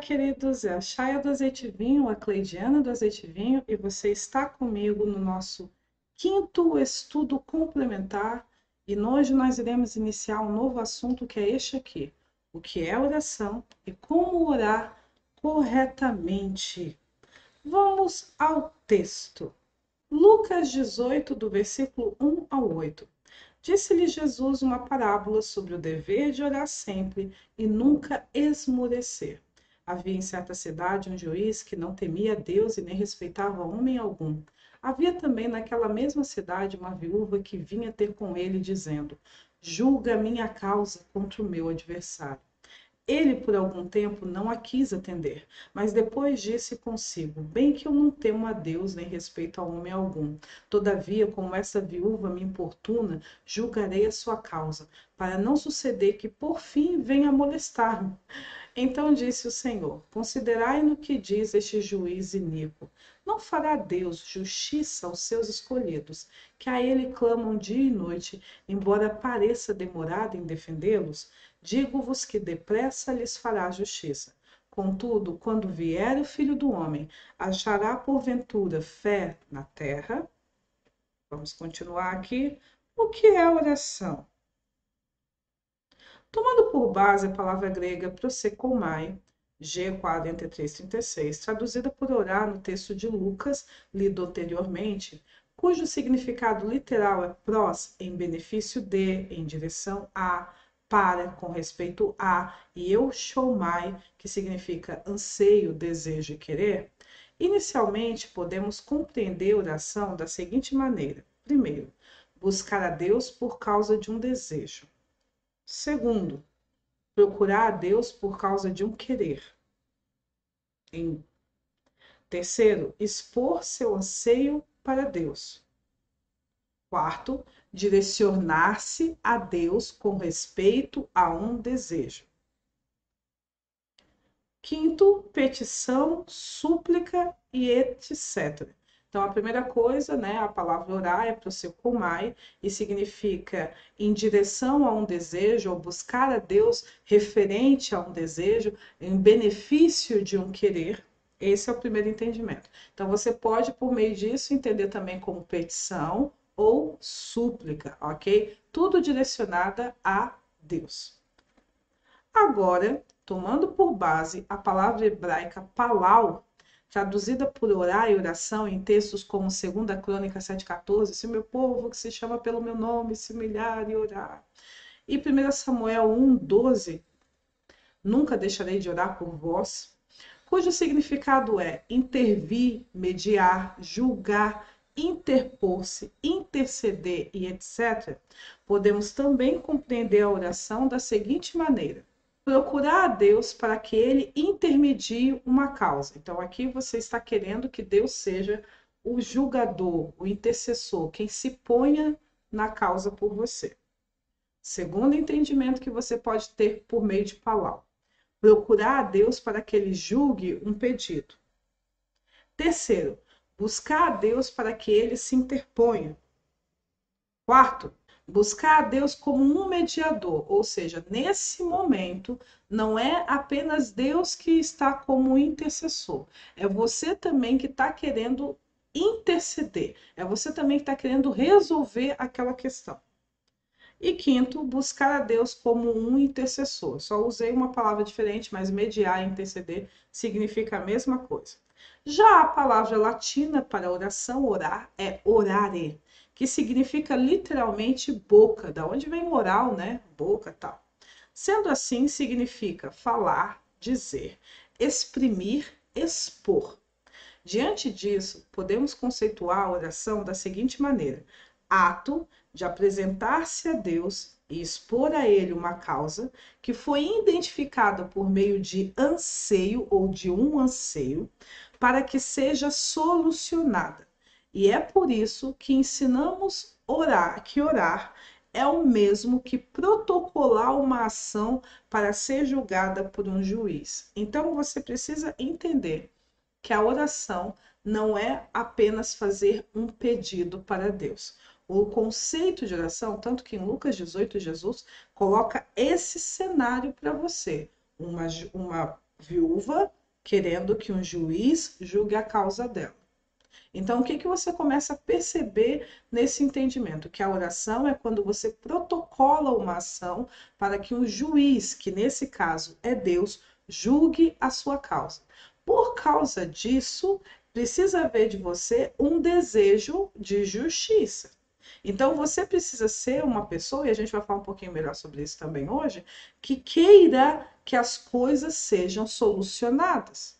queridos, é a Chaya do Azeite Vinho, a Cleidiana do Azeite Vinho, e você está comigo no nosso quinto estudo complementar. E hoje nós iremos iniciar um novo assunto que é este aqui: o que é oração e como orar corretamente. Vamos ao texto. Lucas 18, do versículo 1 ao 8. Disse-lhe Jesus uma parábola sobre o dever de orar sempre e nunca esmorecer. Havia em certa cidade um juiz que não temia Deus e nem respeitava homem algum. Havia também naquela mesma cidade uma viúva que vinha ter com ele, dizendo: Julga minha causa contra o meu adversário. Ele, por algum tempo, não a quis atender, mas depois disse consigo: Bem que eu não temo a Deus nem respeito a homem algum. Todavia, como essa viúva me importuna, julgarei a sua causa, para não suceder que por fim venha molestar-me. Então disse o Senhor: Considerai no que diz este juiz iníquo. Não fará Deus justiça aos seus escolhidos, que a ele clamam dia e noite, embora pareça demorado em defendê-los? Digo-vos que depressa lhes fará justiça. Contudo, quando vier o filho do homem, achará porventura fé na terra? Vamos continuar aqui. O que é oração? Tomando por base a palavra grega prosekomai, G4336, traduzida por orar no texto de Lucas, lido anteriormente, cujo significado literal é prós, em benefício de, em direção a, para, com respeito a, e eu shomai, que significa anseio, desejo e querer, inicialmente podemos compreender oração da seguinte maneira: primeiro, buscar a Deus por causa de um desejo. Segundo, procurar a Deus por causa de um querer. Em terceiro, expor seu anseio para Deus. Quarto, direcionar-se a Deus com respeito a um desejo. Quinto, petição, súplica e etc. Então, a primeira coisa, né, a palavra orar é para o seu comai e significa em direção a um desejo, ou buscar a Deus referente a um desejo, em benefício de um querer. Esse é o primeiro entendimento. Então, você pode, por meio disso, entender também como petição ou súplica, ok? Tudo direcionada a Deus. Agora, tomando por base a palavra hebraica palau, traduzida por orar e oração em textos como 2 Crônica 7,14, se meu povo que se chama pelo meu nome se humilhar e orar. E 1 Samuel 1,12, nunca deixarei de orar por vós, cujo significado é intervir, mediar, julgar, interpor-se, interceder e etc., podemos também compreender a oração da seguinte maneira: procurar a Deus para que ele intermedie uma causa. Então, aqui você está querendo que Deus seja o julgador, o intercessor, quem se ponha na causa por você. Segundo entendimento que você pode ter por meio de Palau. Procurar a Deus para que ele julgue um pedido. Terceiro, buscar a Deus para que ele se interponha. Quarto, buscar a Deus como um mediador, ou seja, nesse momento não é apenas Deus que está como intercessor, é você também que está querendo interceder, é você também que está querendo resolver aquela questão. E quinto, buscar a Deus como um intercessor. Só usei uma palavra diferente, mas mediar e interceder significa a mesma coisa. Já a palavra latina para oração, orar, é orare, que significa literalmente boca, da onde vem oral, né? Boca, tal. Sendo assim, significa falar, dizer, exprimir, expor. Diante disso, podemos conceituar a oração da seguinte maneira: ato de apresentar-se a Deus e expor a Ele uma causa que foi identificada por meio de anseio ou de um anseio, para que seja solucionada. E é por isso que ensinamos orar, que orar é o mesmo que protocolar uma ação para ser julgada por um juiz. Então você precisa entender que a oração não é apenas fazer um pedido para Deus. O conceito de oração, tanto que em Lucas 18, Jesus coloca esse cenário para você: uma, uma viúva querendo que um juiz julgue a causa dela. Então, o que, que você começa a perceber nesse entendimento? Que a oração é quando você protocola uma ação para que um juiz, que nesse caso é Deus, julgue a sua causa. Por causa disso, precisa haver de você um desejo de justiça. Então, você precisa ser uma pessoa, e a gente vai falar um pouquinho melhor sobre isso também hoje, que queira que as coisas sejam solucionadas.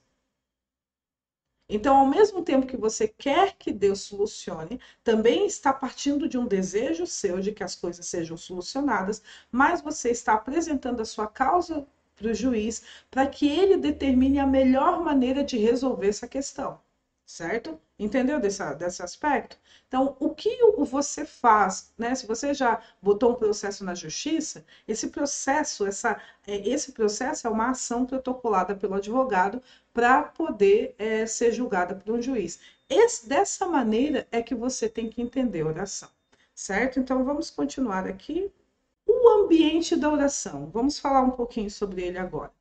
Então, ao mesmo tempo que você quer que Deus solucione, também está partindo de um desejo seu de que as coisas sejam solucionadas, mas você está apresentando a sua causa para o juiz para que ele determine a melhor maneira de resolver essa questão certo? Entendeu desse, desse aspecto? Então, o que você faz, né? Se você já botou um processo na justiça, esse processo, essa, é, esse processo é uma ação protocolada pelo advogado para poder é, ser julgada por um juiz. Esse, dessa maneira é que você tem que entender a oração, certo? Então, vamos continuar aqui. O ambiente da oração. Vamos falar um pouquinho sobre ele agora.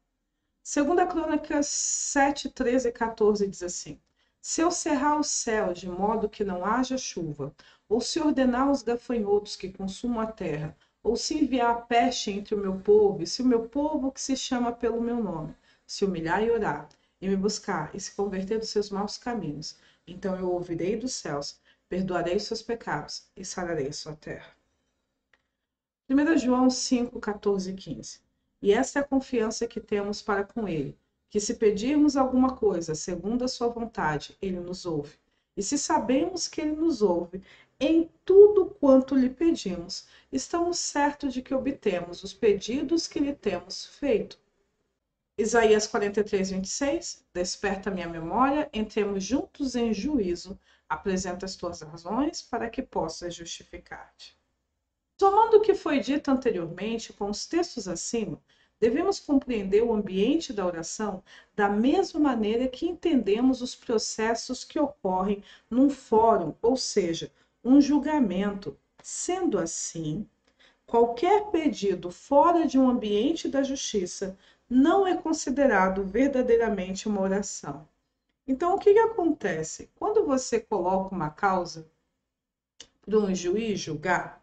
Segunda Crônicas 7, 13 e 14 diz assim: se eu cerrar o céu de modo que não haja chuva, ou se ordenar os gafanhotos que consumam a terra, ou se enviar a peste entre o meu povo, e se o meu povo que se chama pelo meu nome, se humilhar e orar, e me buscar, e se converter dos seus maus caminhos, então eu ouvirei dos céus, perdoarei os seus pecados e sararei a sua terra. 1 João 5, 14 e 15. E essa é a confiança que temos para com ele que se pedirmos alguma coisa segundo a sua vontade, ele nos ouve. E se sabemos que ele nos ouve em tudo quanto lhe pedimos, estamos certos de que obtemos os pedidos que lhe temos feito. Isaías 43, 26. Desperta minha memória, entremos juntos em juízo. Apresenta as tuas razões para que possas justificar-te. Somando o que foi dito anteriormente com os textos acima, Devemos compreender o ambiente da oração da mesma maneira que entendemos os processos que ocorrem num fórum, ou seja, um julgamento. Sendo assim, qualquer pedido fora de um ambiente da justiça não é considerado verdadeiramente uma oração. Então, o que, que acontece? Quando você coloca uma causa para um juiz julgar,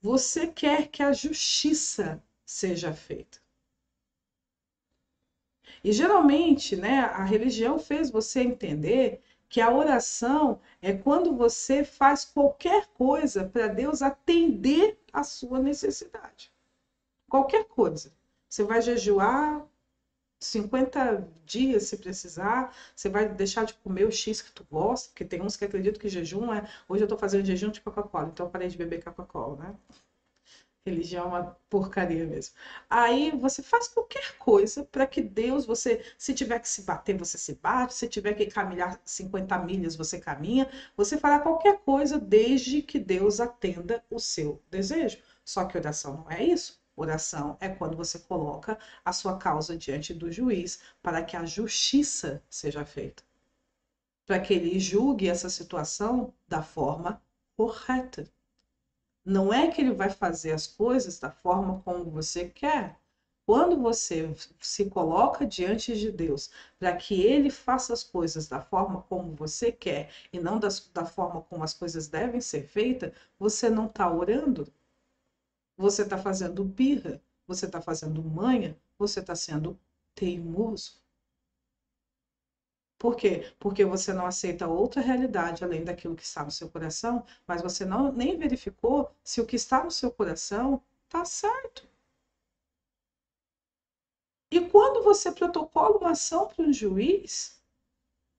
você quer que a justiça seja feita. E geralmente, né, a religião fez você entender que a oração é quando você faz qualquer coisa para Deus atender a sua necessidade. Qualquer coisa. Você vai jejuar 50 dias se precisar, você vai deixar de comer o X que tu gosta, porque tem uns que acreditam que jejum é. Hoje eu tô fazendo jejum de Coca-Cola, então eu parei de beber Coca-Cola, né? Religião é uma porcaria mesmo. Aí você faz qualquer coisa para que Deus, você, se tiver que se bater, você se bate, se tiver que caminhar 50 milhas, você caminha, você fará qualquer coisa desde que Deus atenda o seu desejo. Só que oração não é isso. Oração é quando você coloca a sua causa diante do juiz para que a justiça seja feita. Para que ele julgue essa situação da forma correta. Não é que ele vai fazer as coisas da forma como você quer. Quando você se coloca diante de Deus para que ele faça as coisas da forma como você quer e não das, da forma como as coisas devem ser feitas, você não está orando. Você está fazendo birra, você está fazendo manha, você está sendo teimoso. Por quê? Porque você não aceita outra realidade além daquilo que está no seu coração, mas você não nem verificou se o que está no seu coração está certo. E quando você protocola uma ação para um juiz,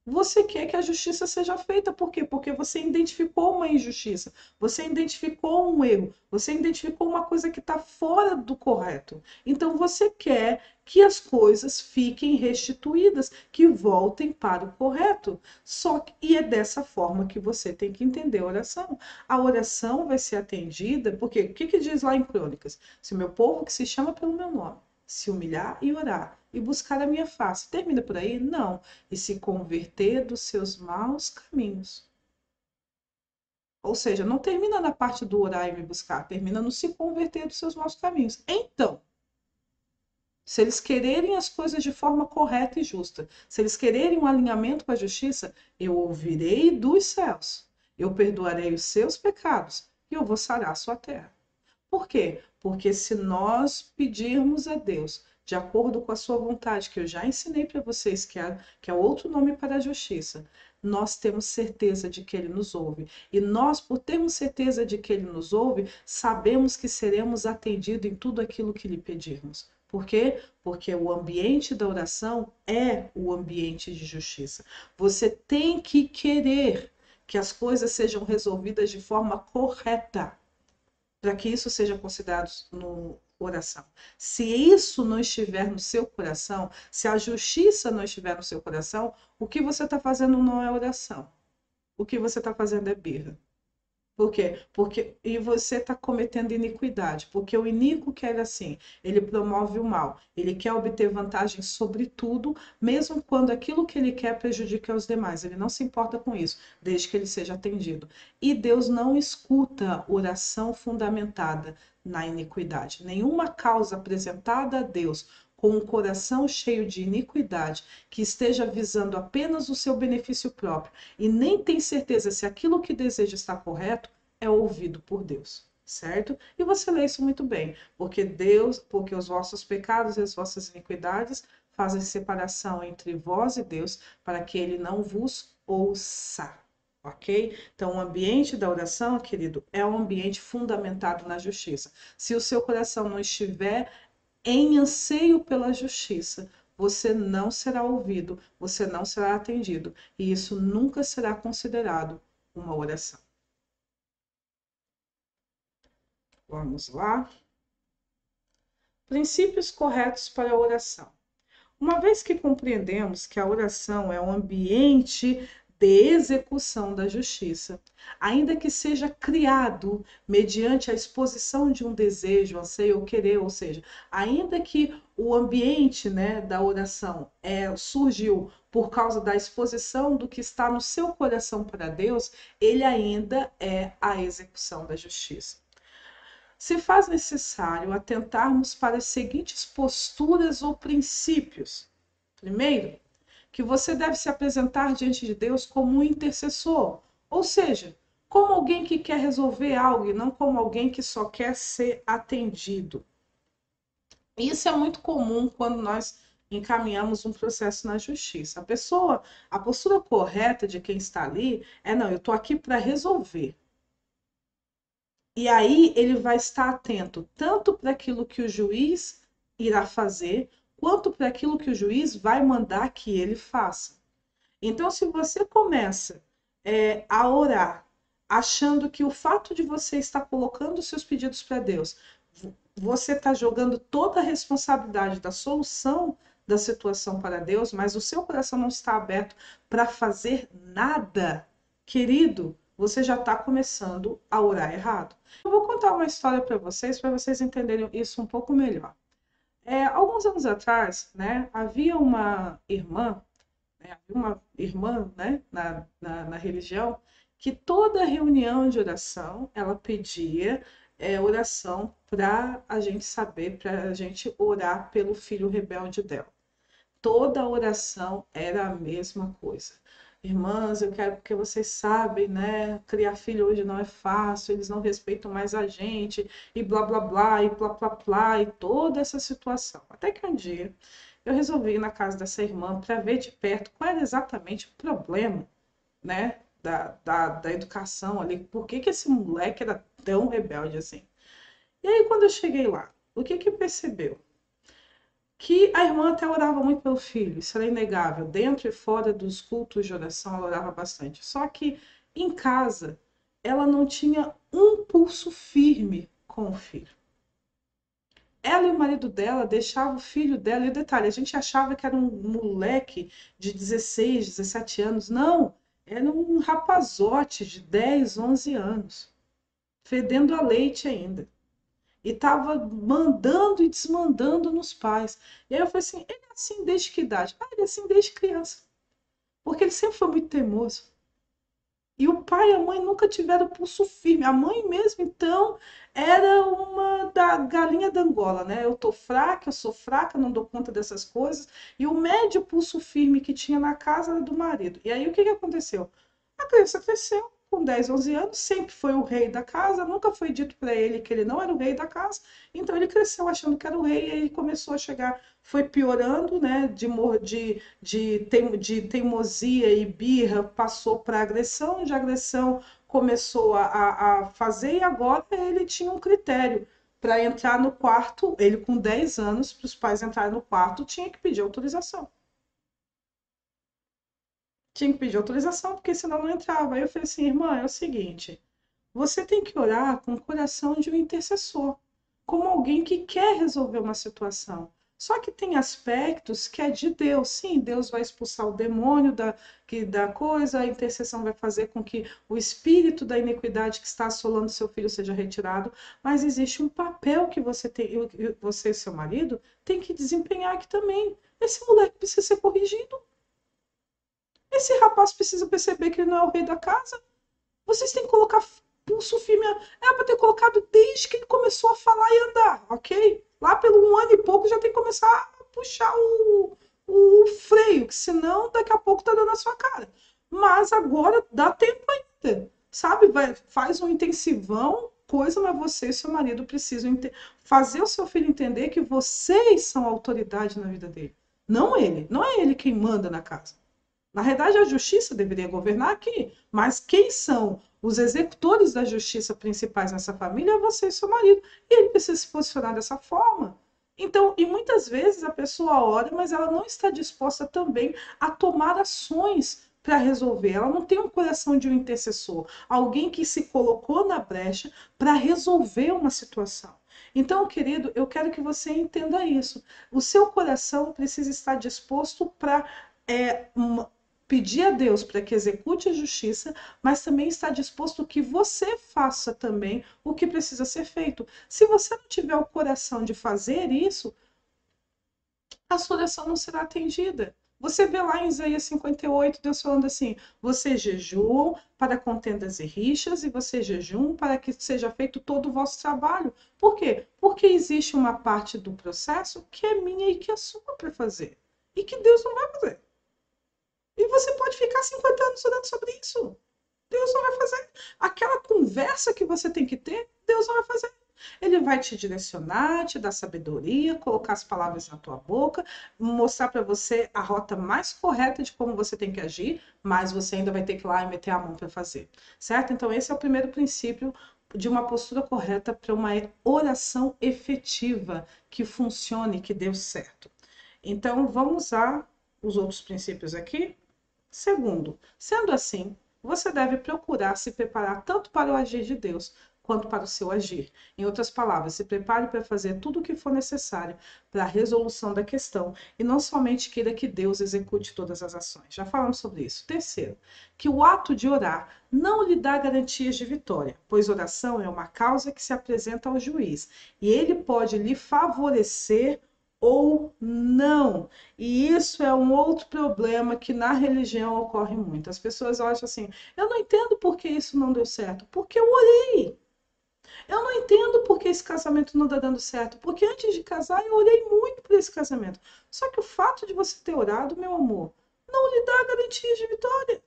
você quer que a justiça seja feita. Por quê? Porque você identificou uma injustiça, você identificou um erro, você identificou uma coisa que está fora do correto. Então você quer que as coisas fiquem restituídas, que voltem para o correto. Só que, e é dessa forma que você tem que entender a oração. A oração vai ser atendida, porque o que, que diz lá em Crônicas? Se meu povo que se chama pelo meu nome se humilhar e orar e buscar a minha face. Termina por aí? Não. E se converter dos seus maus caminhos. Ou seja, não termina na parte do orar e me buscar, termina no se converter dos seus maus caminhos. Então, se eles quererem as coisas de forma correta e justa, se eles quererem um alinhamento com a justiça, eu ouvirei dos céus, eu perdoarei os seus pecados e eu vou sarar a sua terra. Por quê? Porque se nós pedirmos a Deus de acordo com a sua vontade, que eu já ensinei para vocês, que é, que é outro nome para a justiça, nós temos certeza de que Ele nos ouve. E nós, por termos certeza de que Ele nos ouve, sabemos que seremos atendidos em tudo aquilo que lhe pedirmos. Por quê? Porque o ambiente da oração é o ambiente de justiça. Você tem que querer que as coisas sejam resolvidas de forma correta, para que isso seja considerado no oração. Se isso não estiver no seu coração, se a justiça não estiver no seu coração, o que você está fazendo não é oração. O que você está fazendo é birra. Por quê? Porque e você está cometendo iniquidade, porque o iníquo quer assim, ele promove o mal, ele quer obter vantagem sobre tudo, mesmo quando aquilo que ele quer prejudica os demais. Ele não se importa com isso, desde que ele seja atendido. E Deus não escuta oração fundamentada na iniquidade. Nenhuma causa apresentada a Deus com um coração cheio de iniquidade, que esteja visando apenas o seu benefício próprio e nem tem certeza se aquilo que deseja está correto, é ouvido por Deus, certo? E você lê isso muito bem, porque Deus, porque os vossos pecados e as vossas iniquidades fazem separação entre vós e Deus, para que ele não vos ouça. Ok? Então, o ambiente da oração, querido, é um ambiente fundamentado na justiça. Se o seu coração não estiver em anseio pela justiça, você não será ouvido, você não será atendido, e isso nunca será considerado uma oração. Vamos lá. Princípios corretos para a oração. Uma vez que compreendemos que a oração é um ambiente de execução da justiça, ainda que seja criado mediante a exposição de um desejo, anseio ou querer, ou seja, ainda que o ambiente né, da oração é, surgiu por causa da exposição do que está no seu coração para Deus, ele ainda é a execução da justiça. Se faz necessário atentarmos para as seguintes posturas ou princípios. Primeiro, que você deve se apresentar diante de Deus como um intercessor, ou seja, como alguém que quer resolver algo e não como alguém que só quer ser atendido. Isso é muito comum quando nós encaminhamos um processo na justiça. A pessoa, a postura correta de quem está ali é não, eu estou aqui para resolver. E aí ele vai estar atento tanto para aquilo que o juiz irá fazer, quanto para aquilo que o juiz vai mandar que ele faça. Então, se você começa é, a orar achando que o fato de você estar colocando seus pedidos para Deus, você está jogando toda a responsabilidade da solução da situação para Deus, mas o seu coração não está aberto para fazer nada, querido, você já está começando a orar errado. Eu vou contar uma história para vocês, para vocês entenderem isso um pouco melhor. É, alguns anos atrás, né, havia uma irmã, né, uma irmã né, na, na, na, religião, que toda reunião de oração ela pedia é, oração para a gente saber, para a gente orar pelo filho rebelde dela. Toda oração era a mesma coisa. Irmãs, eu quero porque vocês sabem, né? Criar filho hoje não é fácil, eles não respeitam mais a gente, e blá blá blá, e blá blá blá, e toda essa situação. Até que um dia eu resolvi ir na casa dessa irmã para ver de perto qual era exatamente o problema, né? Da, da, da educação ali, por que, que esse moleque era tão rebelde assim. E aí, quando eu cheguei lá, o que que percebeu? Que a irmã até orava muito pelo filho, isso era inegável. Dentro e fora dos cultos de oração, ela orava bastante. Só que em casa, ela não tinha um pulso firme com o filho. Ela e o marido dela deixavam o filho dela, e detalhe, a gente achava que era um moleque de 16, 17 anos. Não, era um rapazote de 10, 11 anos, fedendo a leite ainda e estava mandando e desmandando nos pais. E aí eu falei assim: ele é assim desde que idade? Ah, ele é assim desde criança. Porque ele sempre foi muito teimoso. E o pai e a mãe nunca tiveram pulso firme. A mãe mesmo, então, era uma da galinha da Angola, né? Eu tô fraca, eu sou fraca, não dou conta dessas coisas. E o médio pulso firme que tinha na casa era do marido. E aí o que, que aconteceu? A criança cresceu, com 10, 11 anos, sempre foi o rei da casa, nunca foi dito para ele que ele não era o rei da casa, então ele cresceu achando que era o rei e aí começou a chegar, foi piorando, né, de, de, de, de teimosia e birra, passou para agressão, de agressão começou a, a fazer e agora ele tinha um critério para entrar no quarto, ele com 10 anos, para os pais entrarem no quarto, tinha que pedir autorização tinha que pedir autorização, porque senão não entrava. Aí eu falei assim, irmã, é o seguinte, você tem que orar com o coração de um intercessor, como alguém que quer resolver uma situação. Só que tem aspectos que é de Deus. Sim, Deus vai expulsar o demônio da, que, da coisa, a intercessão vai fazer com que o espírito da iniquidade que está assolando seu filho seja retirado, mas existe um papel que você tem, você e seu marido tem que desempenhar aqui também. Esse moleque precisa ser corrigido. Esse rapaz precisa perceber que ele não é o rei da casa. Vocês têm que colocar pulso firme. É para ter colocado desde que ele começou a falar e andar, ok? Lá pelo um ano e pouco já tem que começar a puxar o, o freio, que senão daqui a pouco tá dando a sua cara. Mas agora dá tempo ainda, sabe? Vai, faz um intensivão, coisa, mas você e seu marido precisam fazer o seu filho entender que vocês são autoridade na vida dele. Não ele. Não é ele quem manda na casa. Na verdade, a justiça deveria governar aqui, mas quem são os executores da justiça principais nessa família é você e seu marido. E ele precisa se posicionar dessa forma. Então, e muitas vezes a pessoa ora, mas ela não está disposta também a tomar ações para resolver. Ela não tem um coração de um intercessor, alguém que se colocou na brecha para resolver uma situação. Então, querido, eu quero que você entenda isso. O seu coração precisa estar disposto para é, pedir a Deus para que execute a justiça, mas também está disposto que você faça também o que precisa ser feito. Se você não tiver o coração de fazer isso, a sua oração não será atendida. Você vê lá em Isaías 58, Deus falando assim: você jejuam para contendas e rixas, e você jejum para que seja feito todo o vosso trabalho. Por quê? Porque existe uma parte do processo que é minha e que é sua para fazer, e que Deus não vai fazer. E você pode ficar 50 anos orando sobre isso. Deus não vai fazer. Aquela conversa que você tem que ter, Deus não vai fazer. Ele vai te direcionar, te dar sabedoria, colocar as palavras na tua boca, mostrar para você a rota mais correta de como você tem que agir, mas você ainda vai ter que ir lá e meter a mão para fazer. Certo? Então, esse é o primeiro princípio de uma postura correta para uma oração efetiva que funcione, que deu certo. Então, vamos usar os outros princípios aqui Segundo, sendo assim, você deve procurar se preparar tanto para o agir de Deus quanto para o seu agir. Em outras palavras, se prepare para fazer tudo o que for necessário para a resolução da questão e não somente queira que Deus execute todas as ações. Já falamos sobre isso. Terceiro, que o ato de orar não lhe dá garantias de vitória, pois oração é uma causa que se apresenta ao juiz e ele pode lhe favorecer ou não. E isso é um outro problema que na religião ocorre muito. As pessoas acham assim: eu não entendo por que isso não deu certo, porque eu orei. Eu não entendo por que esse casamento não está dando certo, porque antes de casar eu orei muito por esse casamento. Só que o fato de você ter orado, meu amor, não lhe dá garantia de vitória.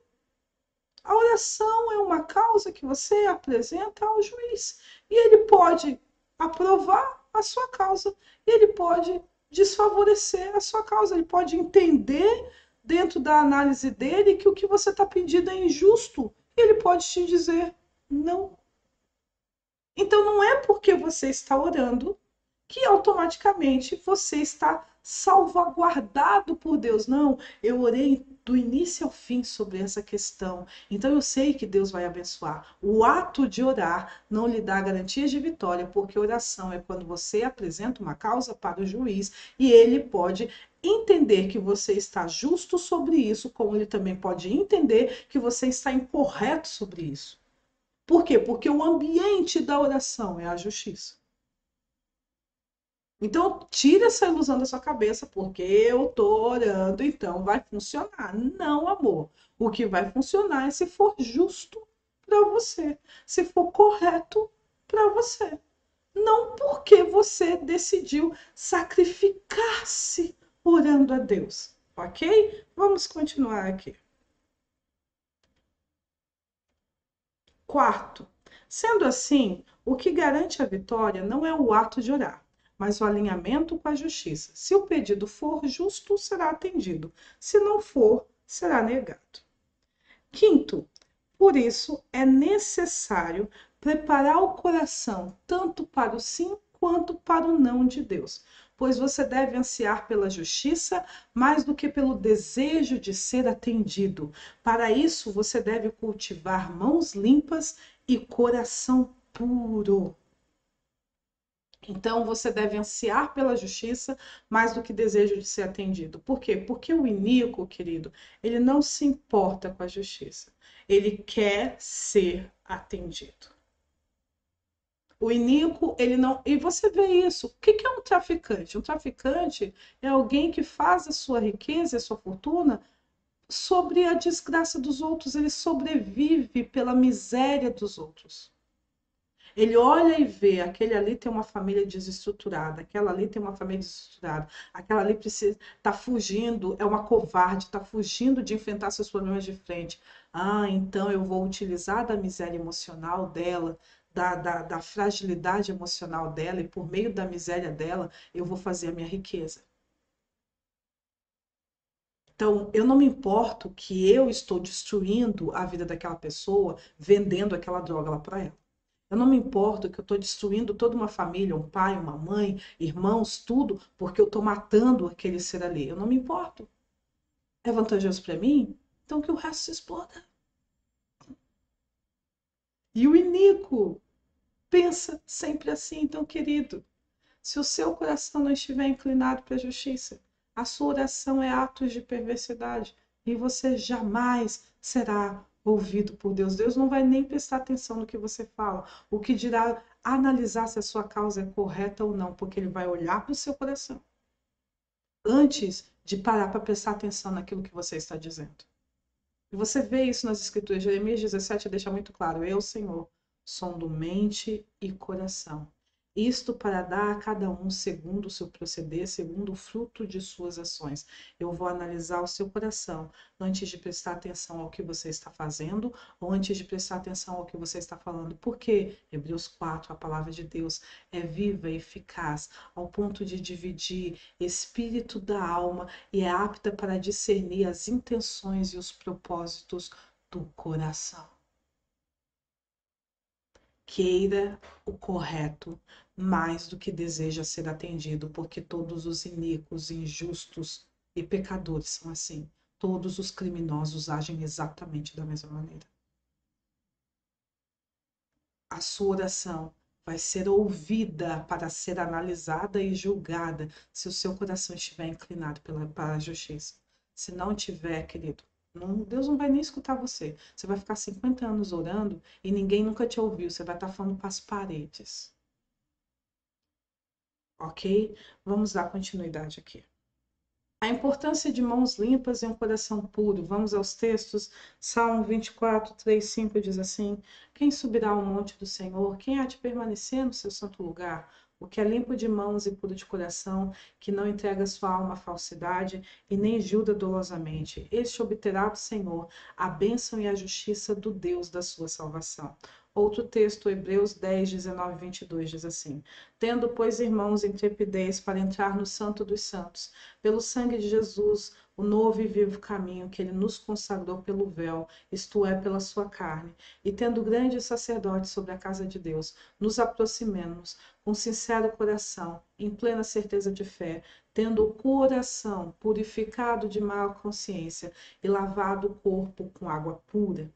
A oração é uma causa que você apresenta ao juiz e ele pode aprovar a sua causa e ele pode desfavorecer a sua causa. Ele pode entender dentro da análise dele que o que você está pedindo é injusto. E ele pode te dizer não. Então não é porque você está orando que automaticamente você está salvaguardado por Deus. Não, eu orei do início ao fim sobre essa questão. Então eu sei que Deus vai abençoar. O ato de orar não lhe dá garantias de vitória, porque oração é quando você apresenta uma causa para o juiz e ele pode entender que você está justo sobre isso, como ele também pode entender que você está incorreto sobre isso. Por quê? Porque o ambiente da oração é a justiça. Então, tira essa ilusão da sua cabeça, porque eu tô orando, então vai funcionar. Não, amor. O que vai funcionar é se for justo para você, se for correto para você. Não porque você decidiu sacrificar-se orando a Deus, ok? Vamos continuar aqui. Quarto, sendo assim, o que garante a vitória não é o ato de orar, mas o alinhamento com a justiça. Se o pedido for justo, será atendido. Se não for, será negado. Quinto, por isso é necessário preparar o coração tanto para o sim quanto para o não de Deus, pois você deve ansiar pela justiça mais do que pelo desejo de ser atendido. Para isso, você deve cultivar mãos limpas e coração puro. Então você deve ansiar pela justiça mais do que desejo de ser atendido. Por quê? Porque o iníquo, querido, ele não se importa com a justiça. Ele quer ser atendido. O iníquo, ele não. E você vê isso. O que é um traficante? Um traficante é alguém que faz a sua riqueza, a sua fortuna sobre a desgraça dos outros. Ele sobrevive pela miséria dos outros. Ele olha e vê, aquele ali tem uma família desestruturada, aquela ali tem uma família desestruturada, aquela ali precisa tá fugindo, é uma covarde, está fugindo de enfrentar seus problemas de frente. Ah, então eu vou utilizar da miséria emocional dela, da, da, da fragilidade emocional dela, e por meio da miséria dela, eu vou fazer a minha riqueza. Então, eu não me importo que eu estou destruindo a vida daquela pessoa vendendo aquela droga lá para ela. Eu não me importo que eu estou destruindo toda uma família, um pai, uma mãe, irmãos, tudo, porque eu estou matando aquele ser ali. Eu não me importo. É vantajoso para mim? Então que o resto se exploda. E o iníquo pensa sempre assim, então, querido. Se o seu coração não estiver inclinado para a justiça, a sua oração é atos de perversidade e você jamais será ouvido por Deus. Deus não vai nem prestar atenção no que você fala. O que dirá analisar se a sua causa é correta ou não, porque ele vai olhar para o seu coração antes de parar para prestar atenção naquilo que você está dizendo. E você vê isso nas escrituras. Jeremias 17 deixa muito claro: Eu, Senhor, sondo mente e coração. Isto para dar a cada um segundo o seu proceder, segundo o fruto de suas ações. Eu vou analisar o seu coração antes de prestar atenção ao que você está fazendo ou antes de prestar atenção ao que você está falando. Porque Hebreus 4, a palavra de Deus é viva e eficaz ao ponto de dividir espírito da alma e é apta para discernir as intenções e os propósitos do coração queira o correto mais do que deseja ser atendido, porque todos os iníquos, injustos e pecadores são assim. Todos os criminosos agem exatamente da mesma maneira. A sua oração vai ser ouvida para ser analisada e julgada se o seu coração estiver inclinado pela, para a justiça. Se não tiver, querido, não, Deus não vai nem escutar você. Você vai ficar 50 anos orando e ninguém nunca te ouviu. Você vai estar falando para as paredes. Ok? Vamos dar continuidade aqui. A importância de mãos limpas e um coração puro. Vamos aos textos. Salmo 24, 3, 5 diz assim: Quem subirá ao monte do Senhor? Quem há de permanecer no seu santo lugar? O que é limpo de mãos e puro de coração, que não entrega sua alma à falsidade e nem julga dolosamente. Este obterá do Senhor a bênção e a justiça do Deus da sua salvação. Outro texto, Hebreus 10, 19 e 22, diz assim: Tendo, pois, irmãos, intrepidez para entrar no Santo dos Santos, pelo sangue de Jesus, o novo e vivo caminho que ele nos consagrou pelo véu, isto é, pela sua carne, e tendo grande sacerdote sobre a casa de Deus, nos aproximemos com sincero coração, em plena certeza de fé, tendo o coração purificado de má consciência e lavado o corpo com água pura.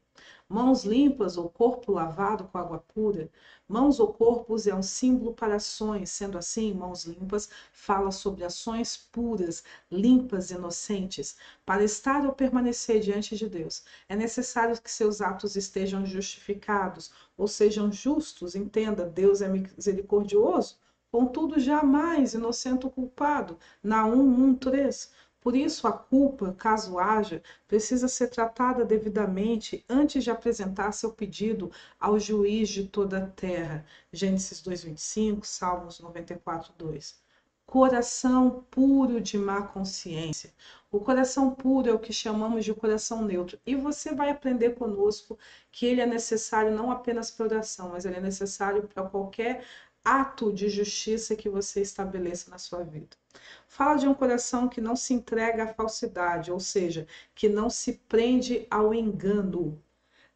Mãos limpas ou corpo lavado com água pura. Mãos ou corpos é um símbolo para ações, sendo assim, mãos limpas fala sobre ações puras, limpas, inocentes. Para estar ou permanecer diante de Deus, é necessário que seus atos estejam justificados, ou sejam justos. Entenda, Deus é misericordioso, contudo jamais inocente ou culpado. Na 1:1:3 Por isso, a culpa, caso haja, precisa ser tratada devidamente antes de apresentar seu pedido ao juiz de toda a terra. Gênesis 2:25, Salmos 94:2 coração puro de má consciência. O coração puro é o que chamamos de coração neutro. E você vai aprender conosco que ele é necessário não apenas para oração, mas ele é necessário para qualquer ato de justiça que você estabeleça na sua vida. Fala de um coração que não se entrega à falsidade, ou seja, que não se prende ao engano.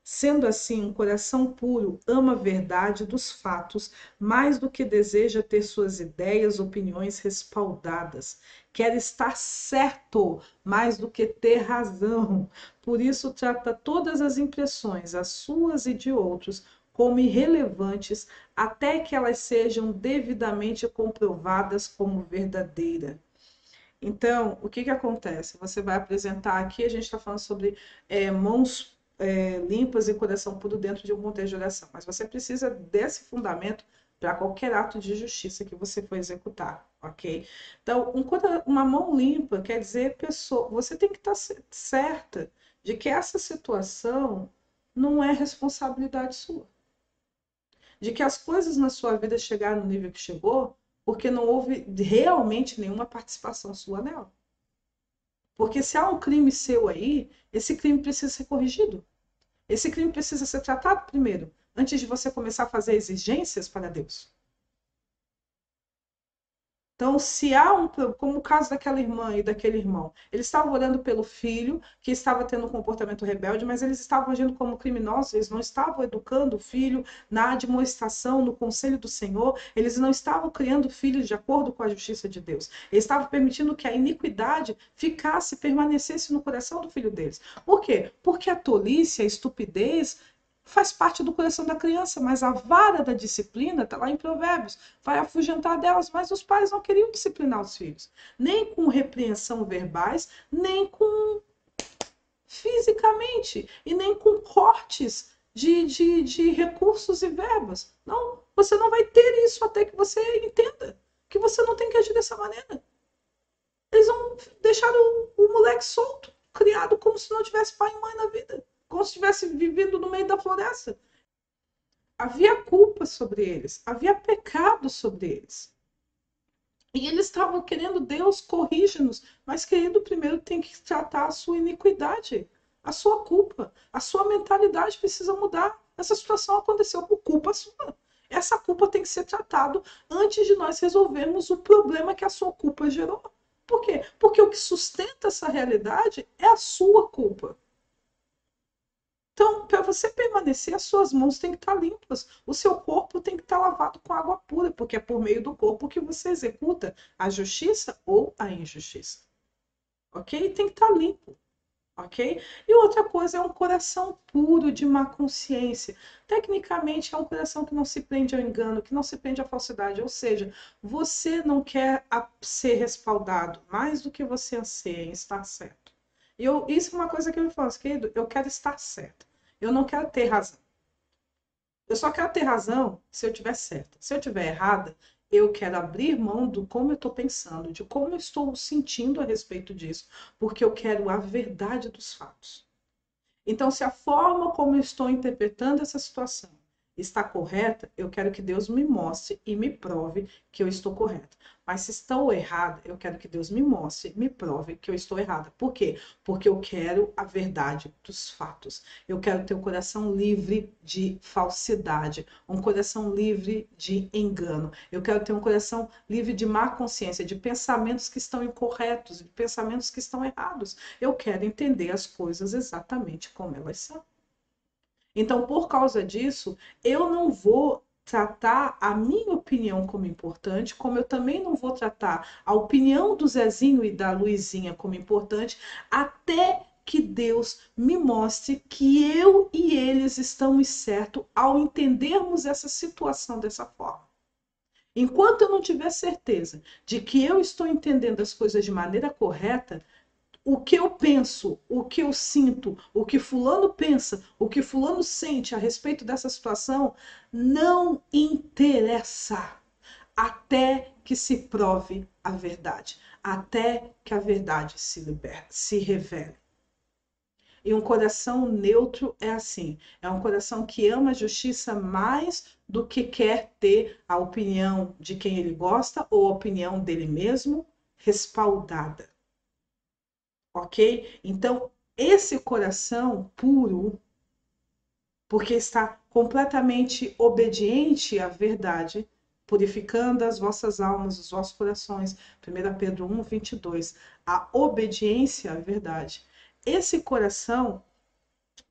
Sendo assim, um coração puro ama a verdade dos fatos mais do que deseja ter suas ideias, opiniões respaldadas. Quer estar certo mais do que ter razão. Por isso, trata todas as impressões, as suas e de outros, como irrelevantes até que elas sejam devidamente comprovadas como verdadeira. Então, o que, que acontece? Você vai apresentar aqui, a gente está falando sobre é, mãos é, limpas e coração puro dentro de um contexto de oração. Mas você precisa desse fundamento para qualquer ato de justiça que você for executar, ok? Então, um, uma mão limpa quer dizer pessoa, você tem que estar tá certa de que essa situação não é responsabilidade sua. De que as coisas na sua vida chegaram no nível que chegou porque não houve realmente nenhuma participação sua nela. Porque se há um crime seu aí, esse crime precisa ser corrigido. Esse crime precisa ser tratado primeiro, antes de você começar a fazer exigências para Deus. Então, se há um, como o caso daquela irmã e daquele irmão, eles estavam orando pelo filho que estava tendo um comportamento rebelde, mas eles estavam agindo como criminosos, eles não estavam educando o filho na admoestação, no conselho do Senhor, eles não estavam criando filhos de acordo com a justiça de Deus. Eles estavam permitindo que a iniquidade ficasse, permanecesse no coração do filho deles. Por quê? Porque a tolice, a estupidez faz parte do coração da criança, mas a vara da disciplina está lá em Provérbios, vai afugentar delas, mas os pais não queriam disciplinar os filhos, nem com repreensão verbais, nem com fisicamente, e nem com cortes de, de, de recursos e verbas. Não, você não vai ter isso até que você entenda que você não tem que agir dessa maneira. Eles vão deixar o, o moleque solto, criado como se não tivesse pai e mãe na vida como se estivesse vivendo no meio da floresta. Havia culpa sobre eles, havia pecado sobre eles. E eles estavam querendo, Deus, corrige-nos. Mas, querido, primeiro tem que tratar a sua iniquidade, a sua culpa. A sua mentalidade precisa mudar. Essa situação aconteceu por culpa sua. Essa culpa tem que ser tratada antes de nós resolvermos o problema que a sua culpa gerou. Por quê? Porque o que sustenta essa realidade é a sua culpa. Então, para você permanecer, as suas mãos têm que estar limpas, o seu corpo tem que estar lavado com água pura, porque é por meio do corpo que você executa a justiça ou a injustiça. Ok? Tem que estar limpo. Ok? E outra coisa é um coração puro de má consciência. Tecnicamente, é um coração que não se prende ao engano, que não se prende à falsidade. Ou seja, você não quer ser respaldado mais do que você anseia em estar certo. Eu, isso é uma coisa que eu faço, querido, eu quero estar certa. Eu não quero ter razão. Eu só quero ter razão se eu tiver certa. Se eu tiver errada, eu quero abrir mão do como eu estou pensando, de como eu estou sentindo a respeito disso, porque eu quero a verdade dos fatos. Então, se a forma como eu estou interpretando essa situação está correta, eu quero que Deus me mostre e me prove que eu estou correta. Mas se estou errada, eu quero que Deus me mostre, me prove que eu estou errada. Por quê? Porque eu quero a verdade dos fatos. Eu quero ter um coração livre de falsidade, um coração livre de engano. Eu quero ter um coração livre de má consciência, de pensamentos que estão incorretos, de pensamentos que estão errados. Eu quero entender as coisas exatamente como elas são. Então, por causa disso, eu não vou tratar a minha opinião como importante, como eu também não vou tratar a opinião do Zezinho e da Luizinha como importante, até que Deus me mostre que eu e eles estamos certos ao entendermos essa situação dessa forma. Enquanto eu não tiver certeza de que eu estou entendendo as coisas de maneira correta, o que eu penso, o que eu sinto, o que fulano pensa, o que fulano sente a respeito dessa situação não interessa até que se prove a verdade, até que a verdade se, liberte, se revele. E um coração neutro é assim: é um coração que ama a justiça mais do que quer ter a opinião de quem ele gosta ou a opinião dele mesmo respaldada. Ok? Então, esse coração puro, porque está completamente obediente à verdade, purificando as vossas almas, os vossos corações. 1 Pedro 1, 22. A obediência à verdade. Esse coração,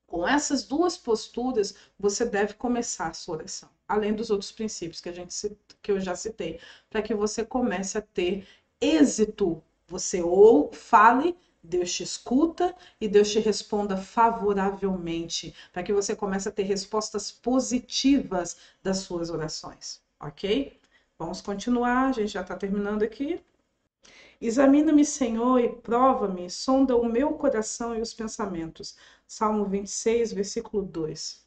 com essas duas posturas, você deve começar a sua oração. Além dos outros princípios que, a gente, que eu já citei, para que você comece a ter êxito. Você ou fale Deus te escuta e Deus te responda favoravelmente, para que você comece a ter respostas positivas das suas orações, ok? Vamos continuar, a gente já está terminando aqui. Examina-me, Senhor, e prova-me, sonda o meu coração e os pensamentos. Salmo 26, versículo 2.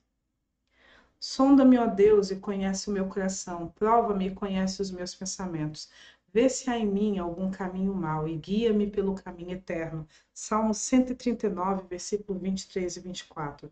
Sonda-me, ó Deus, e conhece o meu coração. Prova-me e conhece os meus pensamentos. Vê se há em mim algum caminho mau e guia-me pelo caminho eterno. Salmo 139, versículo 23 e 24.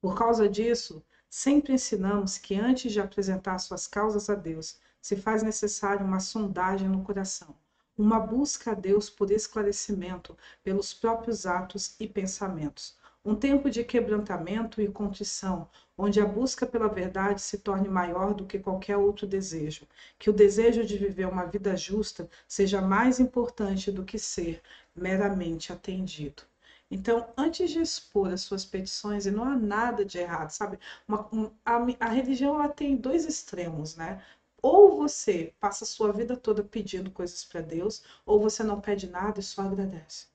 Por causa disso, sempre ensinamos que antes de apresentar suas causas a Deus, se faz necessário uma sondagem no coração, uma busca a Deus por esclarecimento pelos próprios atos e pensamentos, um tempo de quebrantamento e contrição, onde a busca pela verdade se torne maior do que qualquer outro desejo, que o desejo de viver uma vida justa seja mais importante do que ser meramente atendido. Então, antes de expor as suas petições, e não há nada de errado, sabe? Uma, um, a, a religião ela tem dois extremos, né? Ou você passa a sua vida toda pedindo coisas para Deus, ou você não pede nada e só agradece.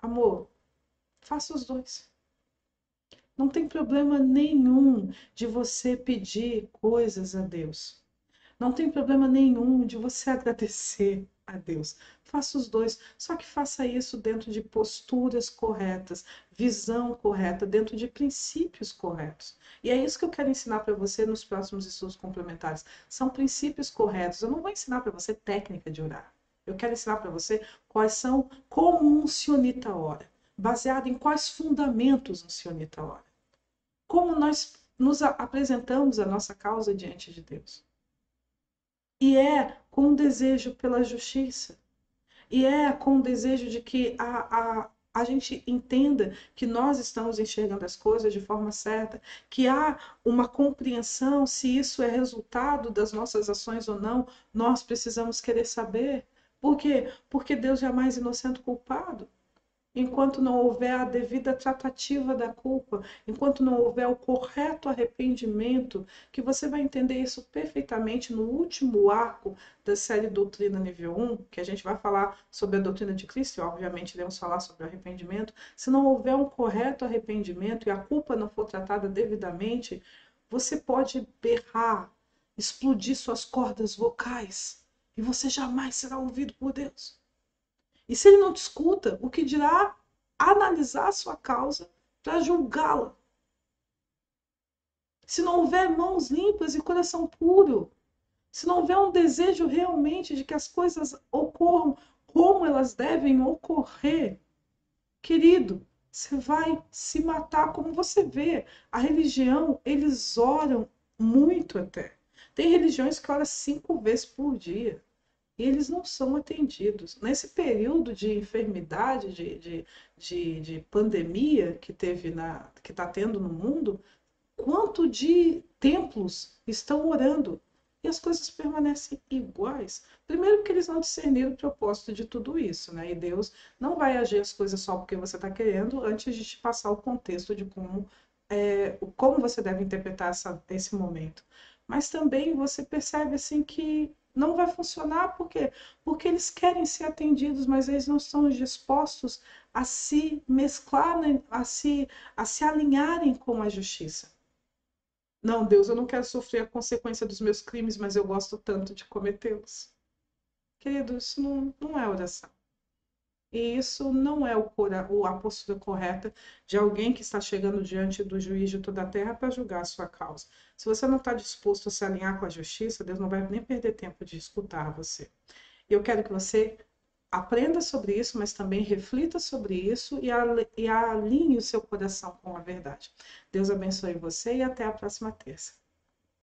Amor, faça os dois. Não tem problema nenhum de você pedir coisas a Deus. Não tem problema nenhum de você agradecer a Deus. Faça os dois, só que faça isso dentro de posturas corretas, visão correta, dentro de princípios corretos. E é isso que eu quero ensinar para você nos próximos estudos complementares. São princípios corretos. Eu não vou ensinar para você técnica de orar. Eu quero ensinar para você quais são, como um sionita ora, baseado em quais fundamentos um sionita ora como nós nos apresentamos a nossa causa diante de Deus. E é com o desejo pela justiça. E é com o desejo de que a, a, a gente entenda que nós estamos enxergando as coisas de forma certa, que há uma compreensão se isso é resultado das nossas ações ou não, nós precisamos querer saber. Por quê? Porque Deus jamais é inocente culpado enquanto não houver a devida tratativa da culpa, enquanto não houver o correto arrependimento, que você vai entender isso perfeitamente no último arco da série Doutrina Nível 1, que a gente vai falar sobre a doutrina de Cristo, e obviamente iremos falar sobre o arrependimento. Se não houver um correto arrependimento e a culpa não for tratada devidamente, você pode berrar, explodir suas cordas vocais, e você jamais será ouvido por Deus. E se ele não te escuta, o que dirá analisar a sua causa para julgá-la? Se não houver mãos limpas e coração puro, se não houver um desejo realmente de que as coisas ocorram como elas devem ocorrer, querido, você vai se matar como você vê. A religião, eles oram muito até. Tem religiões que oram cinco vezes por dia e eles não são atendidos. Nesse período de enfermidade, de, de, de, de pandemia que teve na que está tendo no mundo, quanto de templos estão orando e as coisas permanecem iguais. Primeiro porque eles não discerniram o propósito de tudo isso, né? E Deus não vai agir as coisas só porque você está querendo, antes de te passar o contexto de como é, como você deve interpretar essa, esse momento. Mas também você percebe assim que não vai funcionar por quê? Porque eles querem ser atendidos, mas eles não estão dispostos a se mesclar, a se, a se alinharem com a justiça. Não, Deus, eu não quero sofrer a consequência dos meus crimes, mas eu gosto tanto de cometê-los. Querido, isso não, não é oração. E isso não é o, a postura correta de alguém que está chegando diante do juiz de toda a terra para julgar a sua causa. Se você não está disposto a se alinhar com a justiça, Deus não vai nem perder tempo de escutar você. Eu quero que você aprenda sobre isso, mas também reflita sobre isso e, e alinhe o seu coração com a verdade. Deus abençoe você e até a próxima terça.